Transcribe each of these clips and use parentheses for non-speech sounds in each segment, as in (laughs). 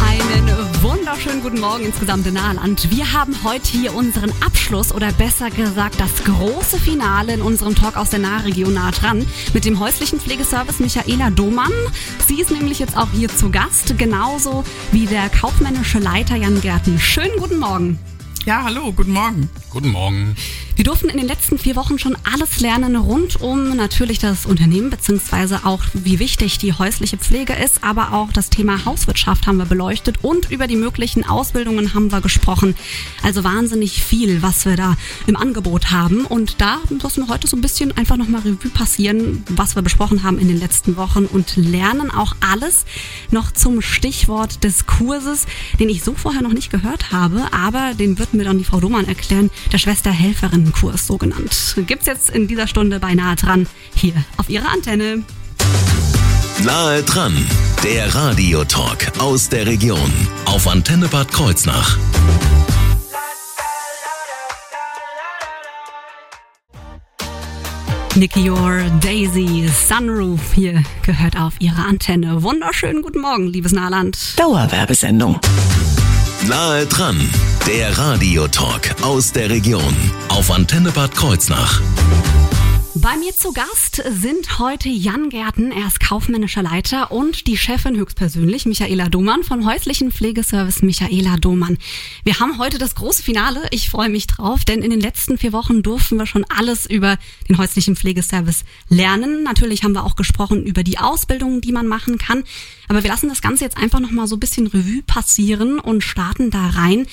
Einen wunderschönen guten Morgen insgesamt in Nahland. Wir haben heute hier unseren Abschluss oder besser gesagt das große Finale in unserem Talk aus der Nahregion nah dran mit dem häuslichen Pflegeservice Michaela Domann. Sie ist nämlich jetzt auch hier zu Gast, genauso wie der kaufmännische Leiter Jan Gärten. Schönen guten Morgen. Ja, hallo, guten Morgen. Guten Morgen. Wir durften in den letzten vier Wochen schon alles lernen rund um natürlich das Unternehmen, beziehungsweise auch wie wichtig die häusliche Pflege ist, aber auch das Thema Hauswirtschaft haben wir beleuchtet und über die möglichen Ausbildungen haben wir gesprochen. Also wahnsinnig viel, was wir da im Angebot haben. Und da müssen wir heute so ein bisschen einfach nochmal Revue passieren, was wir besprochen haben in den letzten Wochen und lernen auch alles noch zum Stichwort des Kurses, den ich so vorher noch nicht gehört habe, aber den wird mir dann die Frau Domann erklären, der Schwesterhelferinnenkurs so genannt. Gibt's jetzt in dieser Stunde beinahe dran, hier auf ihrer Antenne. Nahe dran, der Radiotalk aus der Region auf Antenne Bad Kreuznach. Nicky Your Daisy Sunroof hier gehört auf ihre Antenne. Wunderschönen guten Morgen, liebes Nahland. Dauerwerbesendung. Nahe dran, der Radiotalk aus der Region auf Antenne Bad Kreuznach. Bei mir zu Gast sind heute Jan Gärten, er ist kaufmännischer Leiter und die Chefin höchstpersönlich, Michaela Domann vom häuslichen Pflegeservice Michaela Domann. Wir haben heute das große Finale, ich freue mich drauf, denn in den letzten vier Wochen durften wir schon alles über den häuslichen Pflegeservice lernen. Natürlich haben wir auch gesprochen über die Ausbildungen, die man machen kann, aber wir lassen das Ganze jetzt einfach nochmal so ein bisschen Revue passieren und starten da rein.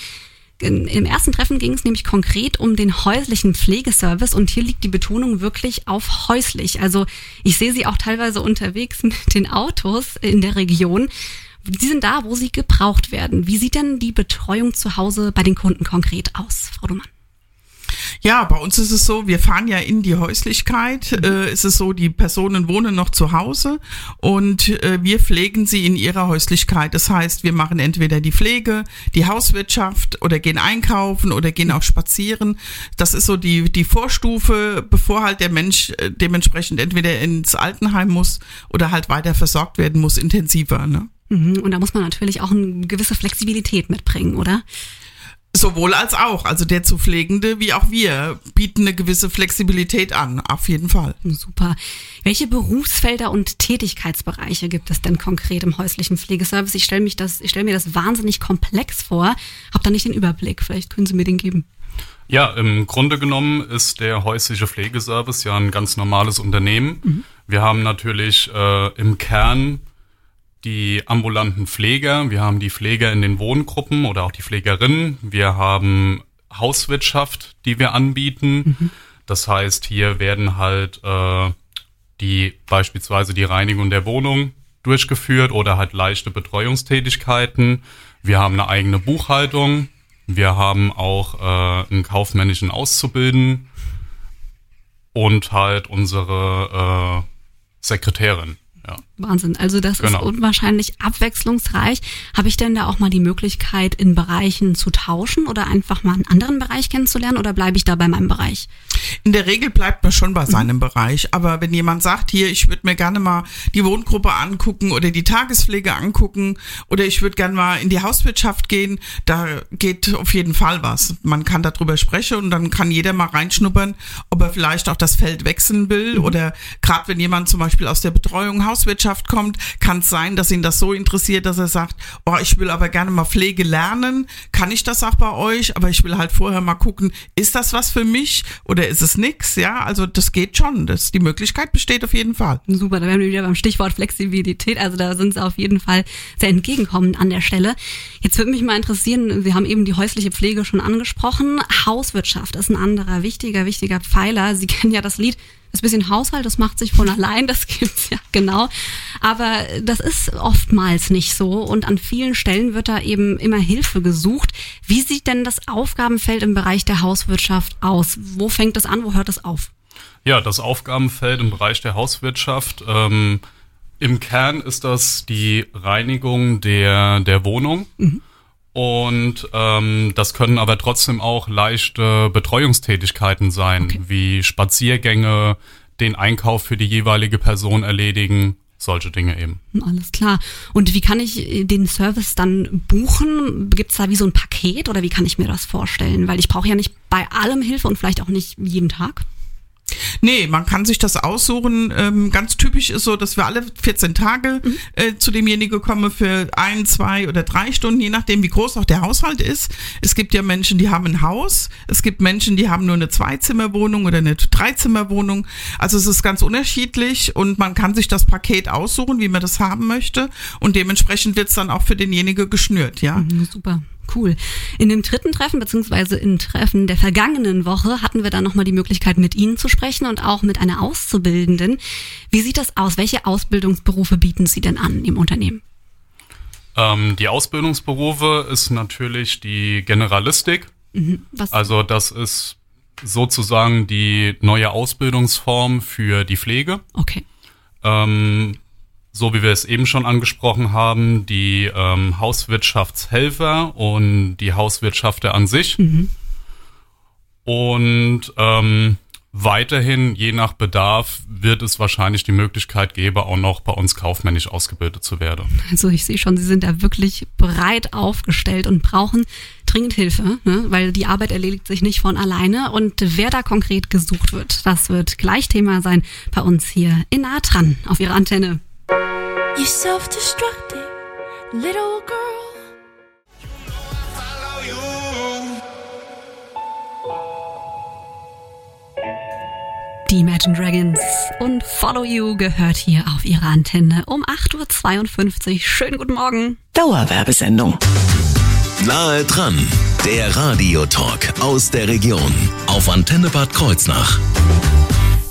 Im ersten Treffen ging es nämlich konkret um den häuslichen Pflegeservice und hier liegt die Betonung wirklich auf häuslich. Also ich sehe sie auch teilweise unterwegs (laughs) mit den Autos in der Region. Sie sind da, wo sie gebraucht werden. Wie sieht denn die Betreuung zu Hause bei den Kunden konkret aus, Frau Dumann? Ja, bei uns ist es so, wir fahren ja in die Häuslichkeit. Äh, ist es so, die Personen wohnen noch zu Hause und äh, wir pflegen sie in ihrer Häuslichkeit. Das heißt, wir machen entweder die Pflege, die Hauswirtschaft oder gehen einkaufen oder gehen auch spazieren. Das ist so die, die Vorstufe, bevor halt der Mensch äh, dementsprechend entweder ins Altenheim muss oder halt weiter versorgt werden muss, intensiver. Ne? Mhm, Und da muss man natürlich auch eine gewisse Flexibilität mitbringen, oder? Sowohl als auch. Also der zu Pflegende wie auch wir bieten eine gewisse Flexibilität an, auf jeden Fall. Super. Welche Berufsfelder und Tätigkeitsbereiche gibt es denn konkret im häuslichen Pflegeservice? Ich stelle mich das, ich stelle mir das wahnsinnig komplex vor, habe da nicht den Überblick. Vielleicht können Sie mir den geben. Ja, im Grunde genommen ist der häusliche Pflegeservice ja ein ganz normales Unternehmen. Mhm. Wir haben natürlich äh, im Kern die ambulanten Pfleger, wir haben die Pfleger in den Wohngruppen oder auch die Pflegerinnen, wir haben Hauswirtschaft, die wir anbieten. Mhm. Das heißt, hier werden halt äh, die beispielsweise die Reinigung der Wohnung durchgeführt oder halt leichte Betreuungstätigkeiten. Wir haben eine eigene Buchhaltung. Wir haben auch äh, einen kaufmännischen Auszubildenden und halt unsere äh, Sekretärin. Ja. Wahnsinn. Also das genau. ist unwahrscheinlich abwechslungsreich. Habe ich denn da auch mal die Möglichkeit, in Bereichen zu tauschen oder einfach mal einen anderen Bereich kennenzulernen oder bleibe ich da bei meinem Bereich? In der Regel bleibt man schon bei seinem mhm. Bereich. Aber wenn jemand sagt, hier, ich würde mir gerne mal die Wohngruppe angucken oder die Tagespflege angucken oder ich würde gerne mal in die Hauswirtschaft gehen, da geht auf jeden Fall was. Man kann darüber sprechen und dann kann jeder mal reinschnuppern, ob er vielleicht auch das Feld wechseln will mhm. oder gerade wenn jemand zum Beispiel aus der Betreuung Hauswirtschaft kommt, kann es sein, dass ihn das so interessiert, dass er sagt, oh, ich will aber gerne mal Pflege lernen. Kann ich das auch bei euch? Aber ich will halt vorher mal gucken, ist das was für mich oder ist es nix? Ja, also das geht schon. Das, die Möglichkeit besteht auf jeden Fall. Super, da wären wir wieder beim Stichwort Flexibilität. Also da sind sie auf jeden Fall sehr entgegenkommend an der Stelle. Jetzt würde mich mal interessieren, wir haben eben die häusliche Pflege schon angesprochen. Hauswirtschaft ist ein anderer wichtiger, wichtiger Pfeiler. Sie kennen ja das Lied das bisschen Haushalt, das macht sich von allein, das gibt's ja genau. Aber das ist oftmals nicht so und an vielen Stellen wird da eben immer Hilfe gesucht. Wie sieht denn das Aufgabenfeld im Bereich der Hauswirtschaft aus? Wo fängt es an, wo hört es auf? Ja, das Aufgabenfeld im Bereich der Hauswirtschaft ähm, Im Kern ist das die Reinigung der, der Wohnung. Mhm. Und ähm, das können aber trotzdem auch leichte Betreuungstätigkeiten sein, Okay. wie Spaziergänge, den Einkauf für die jeweilige Person erledigen, solche Dinge eben. Alles klar. Und wie kann ich den Service dann buchen? Gibt's da wie so ein Paket oder wie kann ich mir das vorstellen? Weil ich brauche ja nicht bei allem Hilfe und vielleicht auch nicht jeden Tag. Nee, man kann sich das aussuchen. Ähm, ganz typisch ist so, dass wir alle 14 Tage äh, zu demjenigen kommen für ein, zwei oder drei Stunden, je nachdem, wie groß auch der Haushalt ist. Es gibt ja Menschen, die haben ein Haus. Es gibt Menschen, die haben nur eine Zweizimmerwohnung oder eine Dreizimmerwohnung. Also es ist ganz unterschiedlich und man kann sich das Paket aussuchen, wie man das haben möchte. Und dementsprechend wird's dann auch für denjenigen geschnürt, ja. Mhm, Super. Cool. In dem dritten Treffen, beziehungsweise im Treffen der vergangenen Woche, hatten wir dann nochmal die Möglichkeit, mit Ihnen zu sprechen und auch mit einer Auszubildenden. Wie sieht das aus? Welche Ausbildungsberufe bieten Sie denn an im Unternehmen? Ähm, die Ausbildungsberufe ist natürlich die Generalistik. Was? Also das ist sozusagen die neue Ausbildungsform für die Pflege. Okay. Ähm, so wie wir es eben schon angesprochen haben, die ähm, Hauswirtschaftshelfer und die Hauswirtschafter an sich. Und ähm, weiterhin, je nach Bedarf, wird es wahrscheinlich die Möglichkeit geben, auch noch bei uns kaufmännisch ausgebildet zu werden. Also ich sehe schon, Sie sind da wirklich breit aufgestellt und brauchen dringend Hilfe, ne? weil die Arbeit erledigt sich nicht von alleine. Und wer da konkret gesucht wird, das wird gleich Thema sein bei uns hier in Nah dran auf Ihrer Antenne. You self-destructive little girl. Die Imagine Dragons und Follow You gehört hier auf Ihrer Antenne um 8.52 Uhr. Schönen guten Morgen. Dauerwerbesendung. Nahe dran, der Radiotalk aus der Region auf Antenne Bad Kreuznach.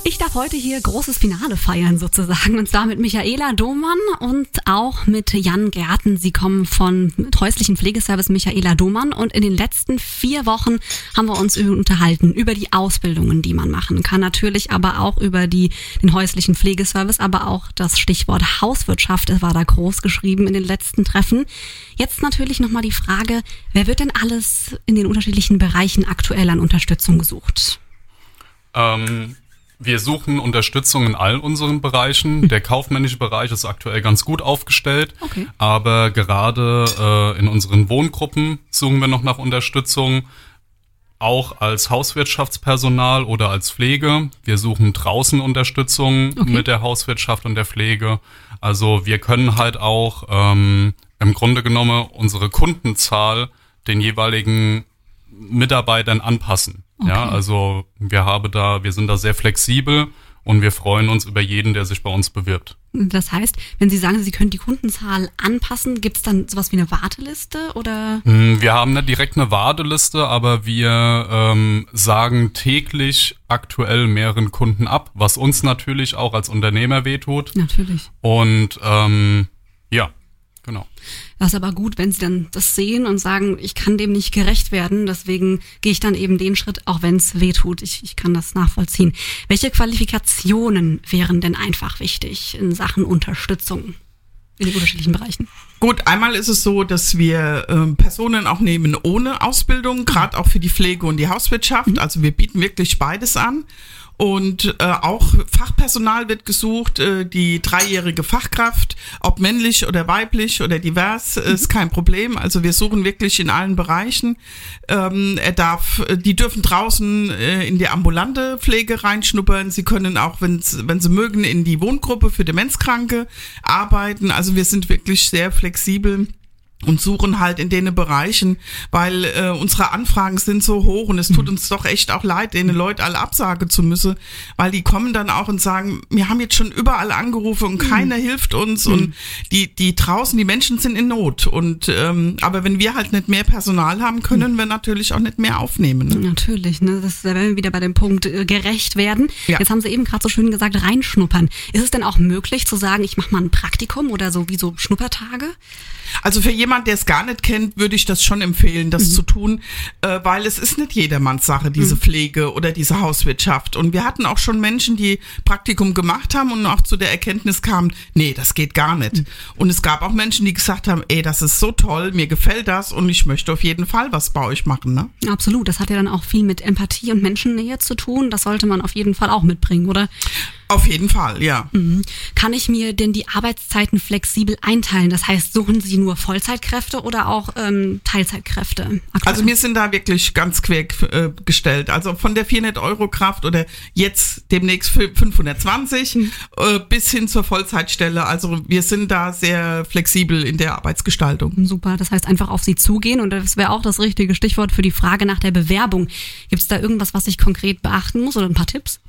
Ich darf heute hier großes Finale feiern sozusagen und zwar mit Michaela Domann und auch mit Jan Gärten. Sie kommen von häuslichen Pflegeservice Michaela Domann und in den letzten vier Wochen haben wir uns unterhalten über die Ausbildungen, die man machen kann. Natürlich aber auch über die, den häuslichen Pflegeservice, aber auch das Stichwort Hauswirtschaft war da groß geschrieben in den letzten Treffen. Jetzt natürlich nochmal die Frage, wer wird denn alles in den unterschiedlichen Bereichen aktuell an Unterstützung gesucht? Ähm, wir suchen Unterstützung in all unseren Bereichen. (laughs) Der kaufmännische Bereich ist aktuell ganz gut aufgestellt, Okay. aber gerade äh, in unseren Wohngruppen suchen wir noch nach Unterstützung. Auch als Hauswirtschaftspersonal oder als Pflege. Wir suchen draußen Unterstützung Okay. mit der Hauswirtschaft und der Pflege. Also wir können halt auch ähm, im Grunde genommen unsere Kundenzahl den jeweiligen Mitarbeitern anpassen. Ja, also wir haben da, wir sind da sehr flexibel und wir freuen uns über jeden, der sich bei uns bewirbt. Das heißt, wenn Sie sagen, Sie können die Kundenzahl anpassen, gibt es dann sowas wie eine Warteliste oder? Hm, Wir haben nicht direkt eine Warteliste, aber wir ähm, sagen täglich aktuell mehreren Kunden ab, was uns natürlich auch als Unternehmer wehtut. Natürlich. Und ähm, ja, genau. Das ist aber gut, wenn Sie dann das sehen und sagen, ich kann dem nicht gerecht werden, deswegen gehe ich dann eben den Schritt, auch wenn es weh tut. Ich, ich kann das nachvollziehen. Welche Qualifikationen wären denn einfach wichtig in Sachen Unterstützung in den unterschiedlichen Bereichen? Gut, einmal ist es so, dass wir ähm, Personen auch nehmen ohne Ausbildung, gerade auch für die Pflege und die Hauswirtschaft. Also wir bieten wirklich beides an. Und äh, auch Fachpersonal wird gesucht, äh, die dreijährige Fachkraft, ob männlich oder weiblich oder divers, äh, ist kein Problem. Also wir suchen wirklich in allen Bereichen. Ähm, er darf, die dürfen draußen äh, in die ambulante Pflege reinschnuppern. Sie können auch, wenn's, wenn sie mögen, in die Wohngruppe für Demenzkranke arbeiten. Also wir sind wirklich sehr flexibel und suchen halt in den Bereichen, weil äh, unsere Anfragen sind so hoch und es tut uns doch echt auch leid, denen Leute alle absagen zu müssen, weil die kommen dann auch und sagen, wir haben jetzt schon überall angerufen und keiner hilft uns und die die draußen, die Menschen sind in Not und ähm, aber wenn wir halt nicht mehr Personal haben, können wir natürlich auch nicht mehr aufnehmen. Ne? Natürlich, ne? Das da werden wir wieder bei dem Punkt äh, gerecht werden. Ja. Jetzt haben Sie eben gerade so schön gesagt, reinschnuppern. Ist es denn auch möglich zu sagen, ich mache mal ein Praktikum oder so wie so Schnuppertage? Also für jemanden, jemand, der es gar nicht kennt, würde ich das schon empfehlen, das zu tun, äh, weil es ist nicht jedermanns Sache, diese Pflege oder diese Hauswirtschaft. Und wir hatten auch schon Menschen, die Praktikum gemacht haben und auch zu der Erkenntnis kamen, nee, das geht gar nicht. Und es gab auch Menschen, die gesagt haben, ey, das ist so toll, mir gefällt das und ich möchte auf jeden Fall was bei euch machen. Ne? Absolut. Das hat ja dann auch viel mit Empathie und Menschennähe zu tun. Das sollte man auf jeden Fall auch mitbringen, oder? Auf jeden Fall, ja. Mhm. Kann ich mir denn die Arbeitszeiten flexibel einteilen? Das heißt, suchen Sie nur Vollzeitkräfte oder auch ähm, Teilzeitkräfte? aktuell? Also wir sind da wirklich ganz quer äh, gestellt. Also von der 400 Euro Kraft oder jetzt demnächst fü- 520 äh, bis hin zur Vollzeitstelle. Also wir sind da sehr flexibel in der Arbeitsgestaltung. Super, das heißt einfach auf Sie zugehen und das wäre auch das richtige Stichwort für die Frage nach der Bewerbung. Gibt es da irgendwas, was ich konkret beachten muss oder ein paar Tipps?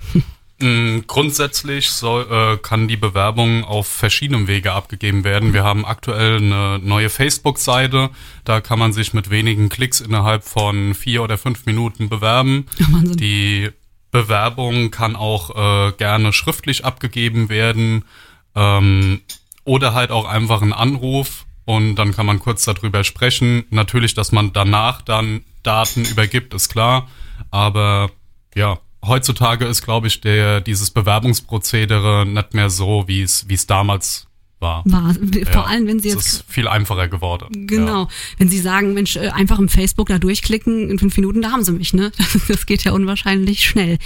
Mm, Grundsätzlich soll, äh, kann die Bewerbung auf verschiedenen Wege abgegeben werden. Wir haben aktuell eine neue Facebook-Seite. Da kann man sich mit wenigen Klicks innerhalb von vier oder fünf Minuten bewerben. (laughs) Wahnsinn. Die Bewerbung kann auch äh, gerne schriftlich abgegeben werden ähm, oder halt auch einfach ein Anruf und dann kann man kurz darüber sprechen. Natürlich, dass man danach dann Daten übergibt, ist klar. Aber ja, heutzutage ist, glaube ich, der dieses Bewerbungsprozedere nicht mehr so, wie es wie es damals war. War, vor Ja, allem, wenn Sie es jetzt ist viel einfacher geworden. Genau. Ja. Wenn Sie sagen, Mensch, äh, einfach im Facebook da durchklicken, in fünf Minuten, da haben Sie mich, ne? (laughs) Das geht ja unwahrscheinlich schnell.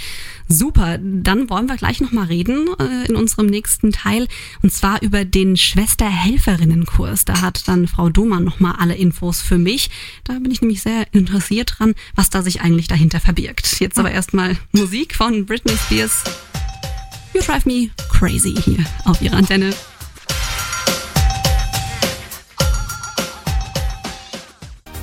Super. Dann wollen wir gleich nochmal reden äh, in unserem nächsten Teil. Und zwar über den Schwester-Helferinnenkurs. Da hat dann Frau Domann nochmal alle Infos für mich. Da bin ich nämlich sehr interessiert dran, was da sich eigentlich dahinter verbirgt. Jetzt aber erstmal Musik von Britney Spears. You Drive Me Crazy hier auf Ihrer Antenne.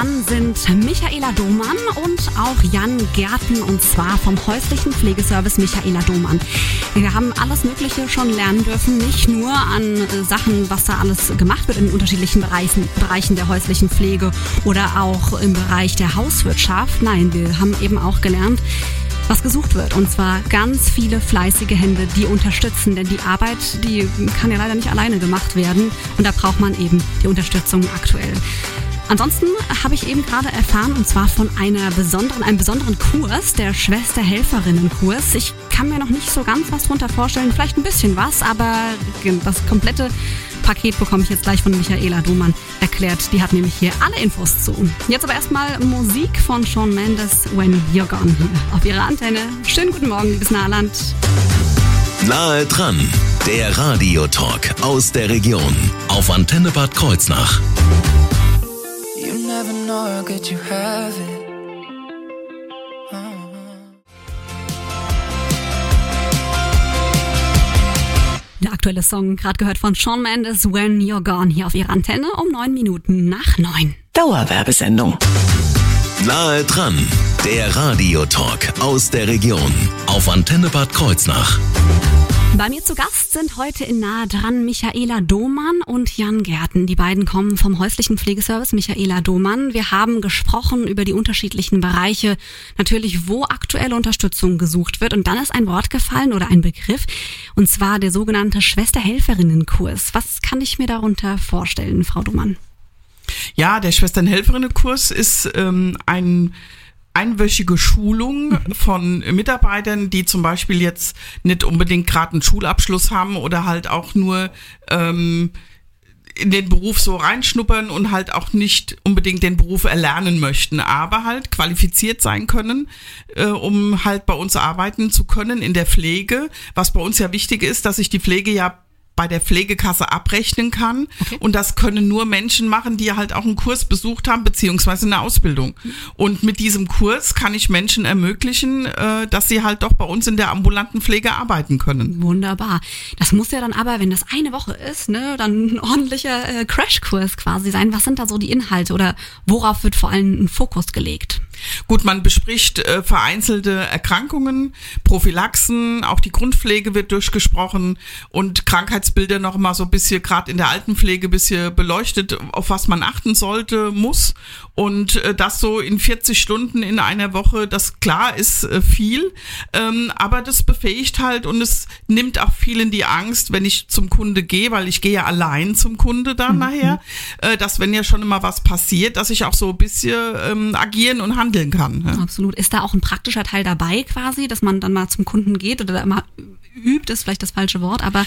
dran sind Michaela Domann und auch Jan Gärten und zwar vom häuslichen Pflegeservice Michaela Domann. Wir haben alles Mögliche schon lernen dürfen, nicht nur an äh, Sachen, was da alles gemacht wird in unterschiedlichen Bereichen, Bereichen der häuslichen Pflege oder auch im Bereich der Hauswirtschaft. Nein, wir haben eben auch gelernt, was gesucht wird. Und zwar ganz viele fleißige Hände, die unterstützen. Denn die Arbeit, die kann ja leider nicht alleine gemacht werden. Und da braucht man eben die Unterstützung aktuell. Ansonsten habe ich eben gerade erfahren, und zwar von einer besonderen, einem besonderen Kurs, der Schwester-Helferinnen-Kurs. Ich kann mir noch nicht so ganz was drunter vorstellen, vielleicht ein bisschen was, aber das komplette Paket bekomme ich jetzt gleich von Michaela Domann erklärt. Die hat nämlich hier alle Infos zu. Jetzt aber erstmal Musik von Shawn Mendes, When You're Gone hier auf ihrer Antenne. Schönen guten Morgen, liebes Nahland. Nahe dran, der Radiotalk aus der Region auf Antenne Bad Kreuznach. Never know how good you have it. Der aktuelle Song, gerade gehört von Shawn Mendes, When You're Gone, hier auf ihrer Antenne um neun Minuten nach neun. Dauerwerbesendung. Nahe dran, der Radiotalk aus der Region auf Antenne Bad Kreuznach. Bei mir zu Gast sind heute in Nahe dran Michaela Domann und Jan Gärten. Die beiden kommen vom häuslichen Pflegeservice Michaela Domann. Wir haben gesprochen über die unterschiedlichen Bereiche, natürlich wo aktuelle Unterstützung gesucht wird. Und dann ist ein Wort gefallen oder ein Begriff, und zwar der sogenannte Schwesterhelferinnenkurs. Was kann ich mir darunter vorstellen, Frau Domann? Ja, der Schwesternhelferinnenkurs ist ähm, ein einwöchige Schulung von Mitarbeitern, die zum Beispiel jetzt nicht unbedingt gerade einen Schulabschluss haben oder halt auch nur ähm, in den Beruf so reinschnuppern und halt auch nicht unbedingt den Beruf erlernen möchten, aber halt qualifiziert sein können, äh, um halt bei uns arbeiten zu können in der Pflege. Was bei uns ja wichtig ist, dass sich die Pflege ja bei der Pflegekasse abrechnen kann. Und das können nur Menschen machen, die halt auch einen Kurs besucht haben, beziehungsweise eine Ausbildung. Und mit diesem Kurs kann ich Menschen ermöglichen, äh, dass sie halt doch bei uns in der ambulanten Pflege arbeiten können. Wunderbar. Das muss ja dann aber, wenn das eine Woche ist, ne, dann ein ordentlicher äh, Crashkurs quasi sein. Was sind da so die Inhalte oder worauf wird vor allem ein Fokus gelegt? Gut, man bespricht äh, vereinzelte Erkrankungen, Prophylaxen, auch die Grundpflege wird durchgesprochen und Krankheitsbilder noch mal so ein bisschen, gerade in der Altenpflege, ein bisschen beleuchtet, auf was man achten sollte, muss. Und äh, das so in 40 Stunden in einer Woche, das klar ist äh, viel, ähm, aber das befähigt halt und es nimmt auch vielen die Angst, wenn ich zum Kunde gehe, weil ich gehe ja allein zum Kunde dann mhm. nachher, äh, dass wenn ja schon immer was passiert, dass ich auch so ein bisschen ähm, agieren und handeln kann. Ja. Absolut. Ist da auch ein praktischer Teil dabei quasi, dass man dann mal zum Kunden geht oder da mal übt, ist vielleicht das falsche Wort, aber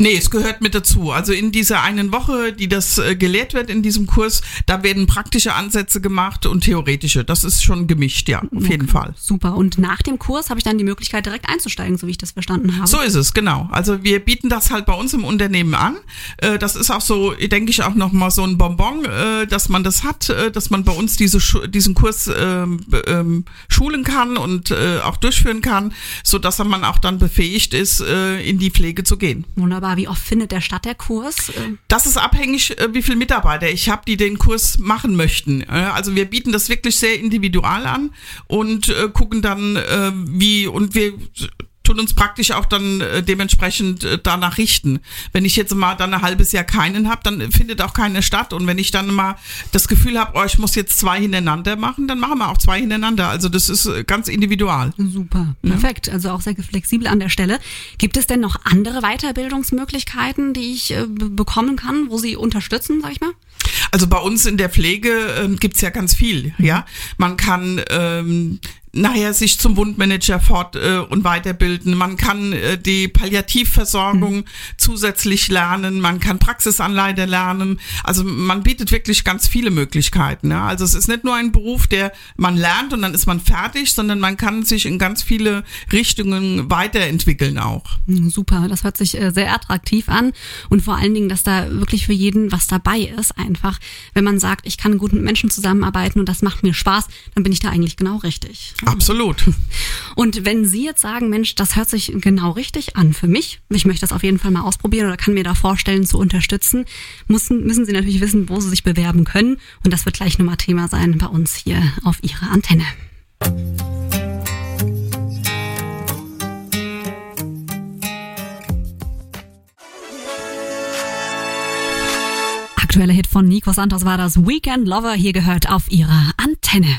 Nee, es gehört mit dazu. Also in dieser einen Woche, die das äh, gelehrt wird in diesem Kurs, da werden praktische Ansätze gemacht und theoretische. Das ist schon gemischt, ja, auf okay. jeden Fall. Super. Und nach dem Kurs habe ich dann die Möglichkeit, direkt einzusteigen, so wie ich das verstanden habe. So ist es, genau. Also wir bieten das halt bei uns im Unternehmen an. Äh, das ist auch so, denke ich, auch nochmal so ein Bonbon, äh, dass man das hat, äh, dass man bei uns diese, diesen Kurs ähm, ähm, schulen kann und auch durchführen kann, so dass man auch dann befähigt ist, in die Pflege zu gehen. Wunderbar. Wie oft findet der statt, der Kurs? Das ist abhängig, äh, wie viele Mitarbeiter ich habe, die den Kurs machen möchten. Also wir bieten das wirklich sehr individual an und äh, gucken dann, äh, wie, und wir tun uns praktisch auch dann äh, dementsprechend äh, danach richten. Wenn ich jetzt mal dann ein halbes Jahr keinen habe, dann findet auch keine statt. Und wenn ich dann mal das Gefühl habe, oh, ich muss jetzt zwei hintereinander machen, dann machen wir auch zwei hintereinander. Also das ist äh, ganz individual. Super, perfekt. Ja. Also auch sehr flexibel an der Stelle. Gibt es denn noch andere Weiterbildungsmöglichkeiten, die ich äh, bekommen kann, wo Sie unterstützen, sag ich mal? Also bei uns in der Pflege ähm, gibt's ja ganz viel. Ja, man kann ähm, nachher sich zum Wundmanager fort äh, und weiterbilden. Man kann äh, die Palliativversorgung mhm. zusätzlich lernen. Man kann Praxisanleiter lernen. Also man bietet wirklich ganz viele Möglichkeiten. Ja? Also es ist nicht nur ein Beruf, der man lernt und dann ist man fertig, sondern man kann sich in ganz viele Richtungen weiterentwickeln auch. Hm, super, das hört sich äh, sehr attraktiv an und vor allen Dingen, dass da wirklich für jeden was dabei ist. Einfach, wenn man sagt, ich kann gut mit Menschen zusammenarbeiten und das macht mir Spaß, dann bin ich da eigentlich genau richtig. Absolut. Und wenn Sie jetzt sagen, Mensch, das hört sich genau richtig an für mich, ich möchte das auf jeden Fall mal ausprobieren oder kann mir da vorstellen zu unterstützen, müssen, müssen Sie natürlich wissen, wo Sie sich bewerben können. Und das wird gleich nochmal Thema sein bei uns hier auf Ihrer Antenne. Aktueller Hit von Nico Santos war das Weekend Lover hier gehört auf ihrer Antenne.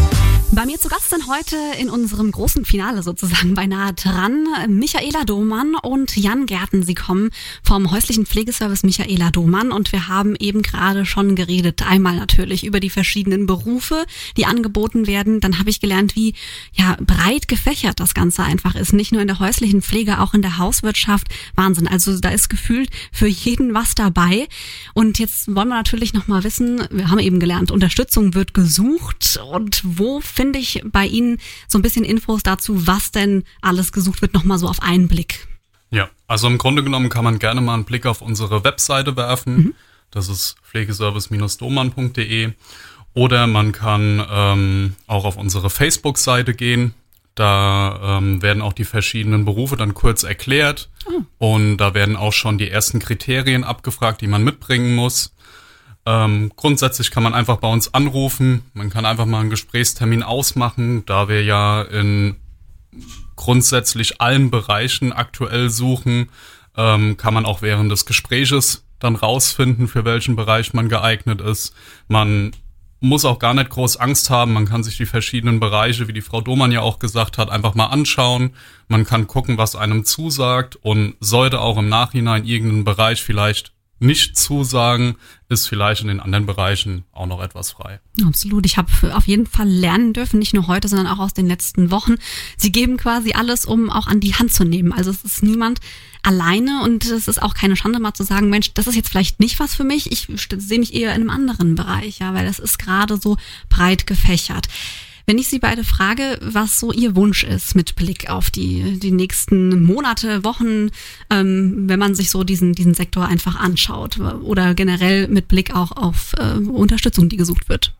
Bei mir zu Gast sind heute in unserem großen Finale sozusagen beinahe dran Michaela Domann und Jan Gärten. Sie kommen vom häuslichen Pflegeservice Michaela Domann und wir haben eben gerade schon geredet. Einmal natürlich über die verschiedenen Berufe, die angeboten werden. Dann habe ich gelernt, wie ja breit gefächert das Ganze einfach ist. Nicht nur in der häuslichen Pflege, auch in der Hauswirtschaft. Wahnsinn. Also da ist gefühlt für jeden was dabei. Und jetzt wollen wir natürlich noch mal wissen, wir haben eben gelernt, Unterstützung wird gesucht und wo finde ich bei Ihnen so ein bisschen Infos dazu, was denn alles gesucht wird, nochmal so auf einen Blick. Ja, also im Grunde genommen kann man gerne mal einen Blick auf unsere Webseite werfen. Mhm. Das ist pflegeservice-domann.de. Oder man kann ähm, auch auf unsere Facebook-Seite gehen. Da ähm, werden auch die verschiedenen Berufe dann kurz erklärt. Oh. Und da werden auch schon die ersten Kriterien abgefragt, die man mitbringen muss. Ähm, grundsätzlich kann man einfach bei uns anrufen. Man kann einfach mal einen Gesprächstermin ausmachen, da wir ja in grundsätzlich allen Bereichen aktuell suchen, ähm, kann man auch während des Gespräches dann rausfinden, für welchen Bereich man geeignet ist. Man muss auch gar nicht groß Angst haben. Man kann sich die verschiedenen Bereiche, wie die Frau Domann ja auch gesagt hat, einfach mal anschauen. Man kann gucken, was einem zusagt und sollte auch im Nachhinein irgendeinen Bereich vielleicht nicht zusagen, ist vielleicht in den anderen Bereichen auch noch etwas frei. Absolut. Ich habe auf jeden Fall lernen dürfen, nicht nur heute, sondern auch aus den letzten Wochen. Sie geben quasi alles, um auch an die Hand zu nehmen. Also es ist niemand alleine und es ist auch keine Schande mal zu sagen, Mensch, das ist jetzt vielleicht nicht was für mich. Ich sehe mich eher in einem anderen Bereich, ja, weil es ist gerade so breit gefächert. Wenn ich Sie beide frage, was so Ihr Wunsch ist mit Blick auf die, die nächsten Monate, Wochen, ähm, wenn man sich so diesen, diesen Sektor einfach anschaut oder generell mit Blick auch auf äh, Unterstützung, die gesucht wird.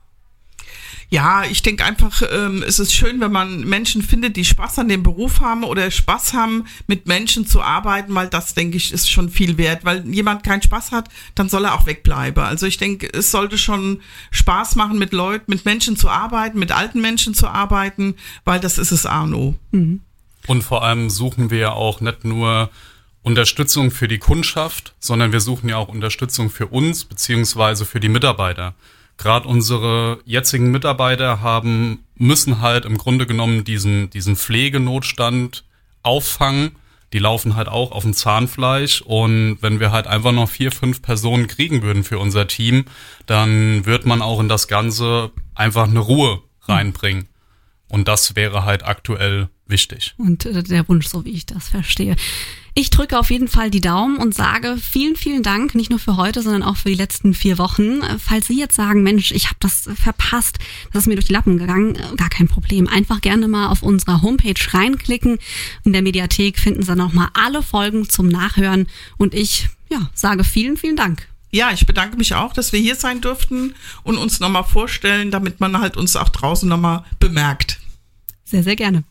Ja, ich denke einfach, ähm, es ist schön, wenn man Menschen findet, die Spaß an dem Beruf haben oder Spaß haben, mit Menschen zu arbeiten, weil das, denke ich, ist schon viel wert. Weil jemand keinen Spaß hat, dann soll er auch wegbleiben. Also ich denke, es sollte schon Spaß machen, mit Leuten, mit Menschen zu arbeiten, mit alten Menschen zu arbeiten, weil das ist es Arno. Mhm. Und vor allem suchen wir ja auch nicht nur Unterstützung für die Kundschaft, sondern wir suchen ja auch Unterstützung für uns beziehungsweise für die Mitarbeiter gerade unsere jetzigen Mitarbeiter haben, müssen halt im Grunde genommen diesen, diesen Pflegenotstand auffangen. Die laufen halt auch auf dem Zahnfleisch und wenn wir halt einfach noch vier, fünf Personen kriegen würden für unser Team, dann wird man auch in das Ganze einfach eine Ruhe reinbringen. Und das wäre halt aktuell wichtig. Und äh, der Wunsch, so wie ich das verstehe. Ich drücke auf jeden Fall die Daumen und sage vielen, vielen Dank, nicht nur für heute, sondern auch für die letzten vier Wochen. Falls Sie jetzt sagen, Mensch, ich habe das verpasst, das ist mir durch die Lappen gegangen, gar kein Problem. Einfach gerne mal auf unserer Homepage reinklicken. In der Mediathek finden Sie nochmal alle Folgen zum Nachhören. Und ich ja, sage vielen, vielen Dank. Ja, ich bedanke mich auch, dass wir hier sein durften und uns nochmal vorstellen, damit man halt uns auch draußen nochmal bemerkt. Sehr, sehr gerne.